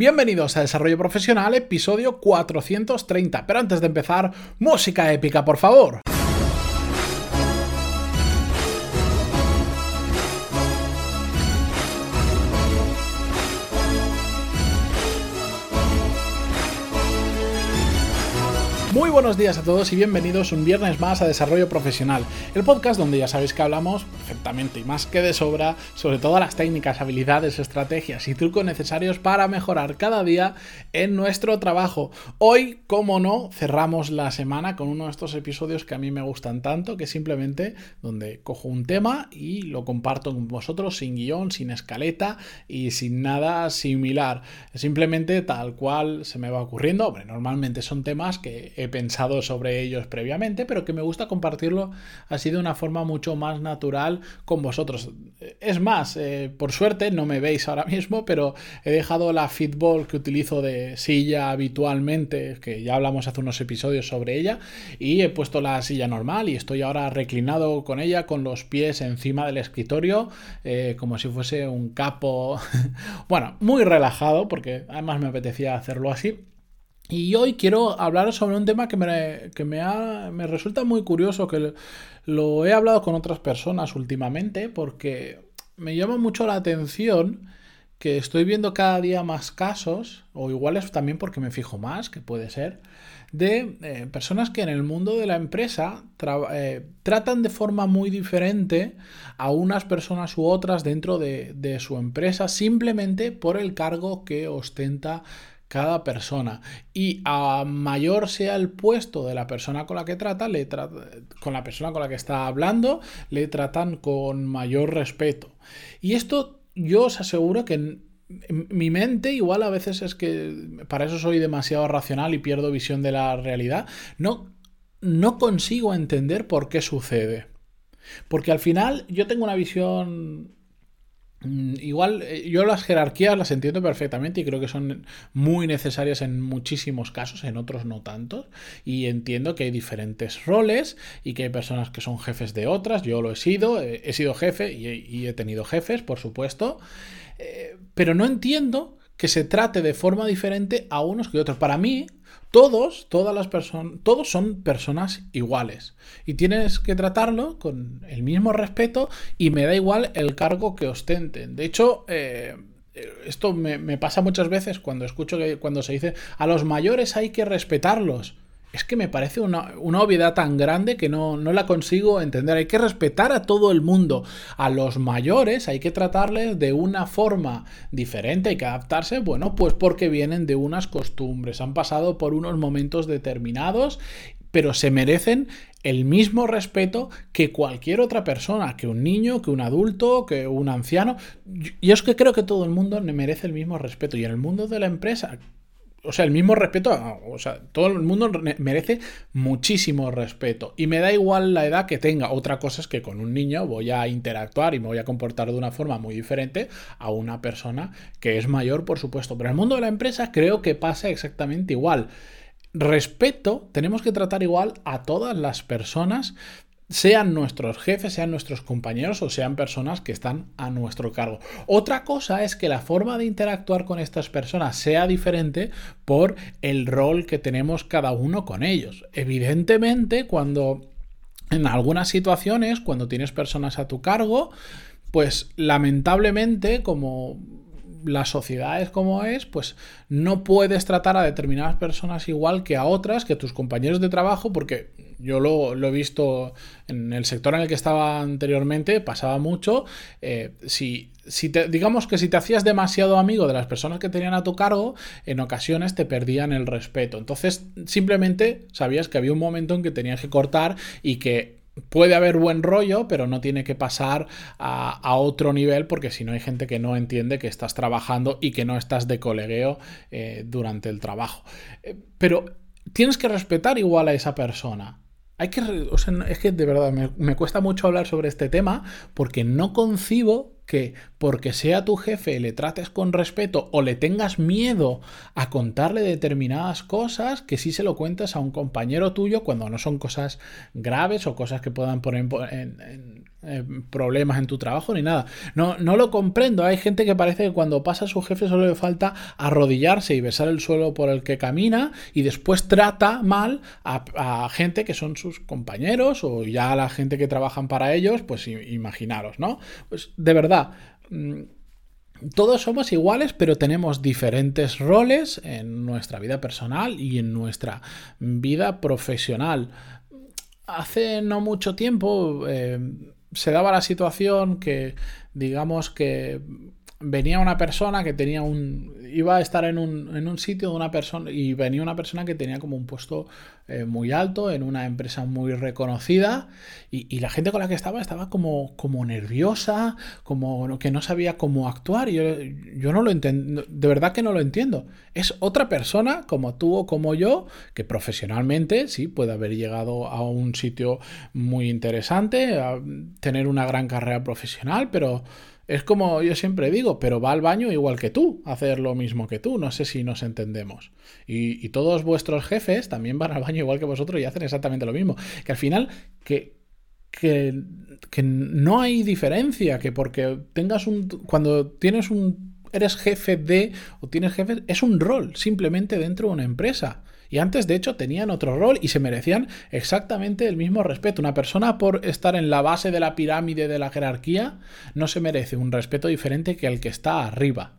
Bienvenidos a Desarrollo Profesional, episodio 430. Pero antes de empezar, música épica, por favor. Muy buenos días a todos y bienvenidos un viernes más a Desarrollo Profesional, el podcast donde ya sabéis que hablamos perfectamente y más que de sobra sobre todas las técnicas, habilidades, estrategias y trucos necesarios para mejorar cada día en nuestro trabajo. Hoy, como no, cerramos la semana con uno de estos episodios que a mí me gustan tanto, que simplemente donde cojo un tema y lo comparto con vosotros sin guion, sin escaleta y sin nada similar. Simplemente tal cual se me va ocurriendo. Hombre, normalmente son temas que he pensado sobre ellos previamente, pero que me gusta compartirlo así de una forma mucho más natural con vosotros. Es más, eh, por suerte no me veis ahora mismo, pero he dejado la fitball que utilizo de silla habitualmente, que ya hablamos hace unos episodios sobre ella, y he puesto la silla normal y estoy ahora reclinado con ella, con los pies encima del escritorio, eh, como si fuese un capo, bueno, muy relajado, porque además me apetecía hacerlo así. Y hoy quiero hablar sobre un tema que me, que me, me resulta muy curioso, que lo he hablado con otras personas últimamente, porque me llama mucho la atención que estoy viendo cada día más casos, o igual es también porque me fijo más, que puede ser, de eh, personas que en el mundo de la empresa eh, tratan de forma muy diferente a unas personas u otras dentro de, de su empresa simplemente por el cargo que ostenta cada persona. Y a mayor sea el puesto de la persona con la que trata, le con la persona con la que está hablando, le tratan con mayor respeto. Y esto yo os aseguro que mi mente igual a veces es que para eso soy demasiado racional y pierdo visión de la realidad. No, no consigo entender por qué sucede. Porque al final yo tengo una visión igual, eh, yo las jerarquías las entiendo perfectamente y creo que son muy necesarias en muchísimos casos, en otros no tantos. Y entiendo que hay diferentes roles y que hay personas que son jefes de otras. Yo lo he sido, he sido jefe y he, tenido jefes, por supuesto. Eh, pero no entiendo que se trate de forma diferente a unos que otros. Para mí, todos, todas las personas, todos son personas iguales. Y tienes que tratarlo con el mismo respeto y me da igual el cargo que ostenten. De hecho, eh, esto me, me, pasa muchas veces cuando escucho que cuando se dice a los mayores hay que respetarlos es que me parece una, obviedad tan grande que no, no, la consigo entender. Hay que respetar a todo el mundo. A los mayores hay que tratarles de una forma diferente, hay que adaptarse, bueno, pues porque vienen de unas costumbres, han pasado por unos momentos determinados, pero se merecen el mismo respeto que cualquier otra persona, que un niño, que un adulto, que un anciano. Y es que creo que todo el mundo merece el mismo respeto. Y en el mundo de la empresa, o sea, el mismo respeto, o sea, todo el mundo merece muchísimo respeto. Y me da igual la edad que tenga. Otra cosa es que con un niño voy a interactuar y me voy a comportar de una forma muy diferente a una persona que es mayor, por supuesto. Pero en el mundo de la empresa creo que pasa exactamente igual. Respeto, tenemos que tratar igual a todas las personas sean nuestros jefes, sean nuestros compañeros o sean personas que están a nuestro cargo. Otra cosa es que la forma de interactuar con estas personas sea diferente por el rol que tenemos cada uno con ellos. Evidentemente, cuando en algunas situaciones, cuando tienes personas a tu cargo, pues lamentablemente, como la sociedad es como es, pues no puedes tratar a determinadas personas igual que a otras, que a tus compañeros de trabajo, porque yo lo, he visto en el sector en el que estaba anteriormente, pasaba mucho. Eh, si, si te, digamos que si te hacías demasiado amigo de las personas que tenían a tu cargo, en ocasiones te perdían el respeto. Entonces, simplemente sabías que había un momento en que tenías que cortar y que puede haber buen rollo, pero no tiene que pasar a, otro nivel porque si no hay gente que no entiende que estás trabajando y que no estás de colegueo eh, durante el trabajo. Eh, pero tienes que respetar igual a esa persona. Hay que, es que de verdad me, me, cuesta mucho hablar sobre este tema porque no concibo que porque sea tu jefe le trates con respeto o le tengas miedo a contarle determinadas cosas que sí se lo cuentes a un compañero tuyo cuando no son cosas graves o cosas que puedan poner en, eh, problemas en tu trabajo ni nada. No, no lo comprendo. Hay gente que parece que cuando pasa a su jefe solo le falta arrodillarse y besar el suelo por el que camina y después trata mal a, gente que son sus compañeros o ya la gente que trabajan para ellos, pues imaginaros, ¿no? Pues de verdad. Mm, todos somos iguales, pero tenemos diferentes roles en nuestra vida personal y en nuestra vida profesional. Hace no mucho tiempo eh, se daba la situación que, digamos que venía una persona que tenía un. iba a estar en un, en un sitio de una persona. y venía una persona que tenía como un puesto eh, muy alto en una empresa muy reconocida. Y, la gente con la que estaba estaba como, como nerviosa, como que no sabía cómo actuar. Y yo, yo no lo entiendo. De verdad que no lo entiendo. Es otra persona como tú o como yo, que profesionalmente sí puede haber llegado a un sitio muy interesante, a tener una gran carrera profesional, pero es como yo siempre digo, pero va al baño igual que tú, hacer lo mismo que tú. No sé si nos entendemos. Y, todos vuestros jefes también van al baño igual que vosotros y hacen exactamente lo mismo. Que al final, que, que, que no hay diferencia, que porque tengas un... Cuando tienes un... Eres jefe de o tienes jefe, es un rol simplemente dentro de una empresa. Y antes, de hecho, tenían otro rol y se merecían exactamente el mismo respeto. Una persona por estar en la base de la pirámide de la jerarquía no se merece un respeto diferente que el que está arriba.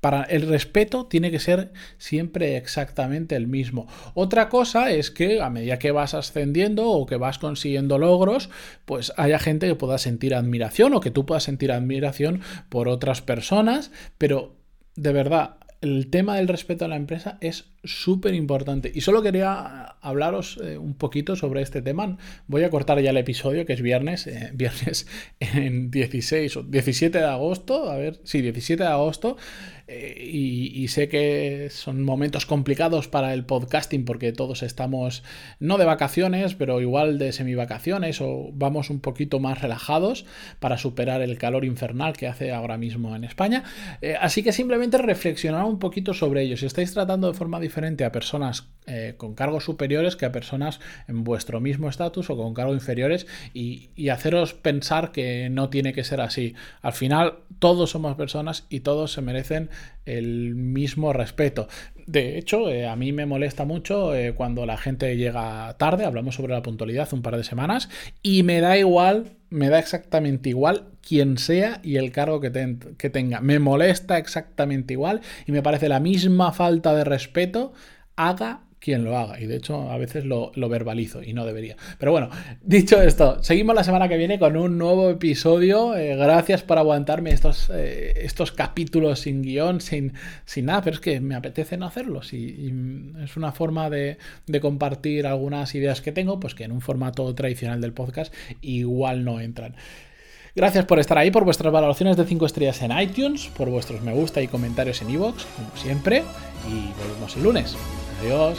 Para el respeto tiene que ser siempre exactamente el mismo. Otra cosa es que a medida que vas ascendiendo o que vas consiguiendo logros, pues haya gente que pueda sentir admiración o que tú puedas sentir admiración por otras personas, pero de verdad, el tema del respeto a la empresa es súper importante. Y solo quería hablaros eh, un poquito sobre este tema. Voy a cortar ya el episodio, que es viernes, eh, viernes en 16 o 17 de agosto, a ver, sí, 17 de agosto. Eh, y, sé que son momentos complicados para el podcasting porque todos estamos, no de vacaciones, pero igual de semivacaciones o vamos un poquito más relajados para superar el calor infernal que hace ahora mismo en España. así que simplemente reflexionar un poquito sobre ello. Si estáis tratando de forma diferente, a personas eh, con cargos superiores que a personas en vuestro mismo estatus o con cargos inferiores y, haceros pensar que no tiene que ser así. Al final todos somos personas y todos se merecen el mismo respeto. De hecho, eh, a mí me molesta mucho eh, cuando la gente llega tarde, hablamos sobre la puntualidad un par de semanas, y me da igual, me da exactamente igual quien sea y el cargo que, que tenga. Me molesta exactamente igual y me parece la misma falta de respeto haga quien lo haga. Y de hecho, a veces lo, verbalizo y no debería. Pero bueno, dicho esto, seguimos la semana que viene con un nuevo episodio. Eh, gracias por aguantarme estos, eh, estos capítulos sin guion, sin, sin nada, pero es que me apetece no hacerlos. Y, es una forma de, de, compartir algunas ideas que tengo, pues que en un formato tradicional del podcast igual no entran. Gracias por estar ahí, por vuestras valoraciones de 5 estrellas en iTunes, por vuestros me gusta y comentarios en iVoox, como siempre, y volvemos el lunes. Adiós.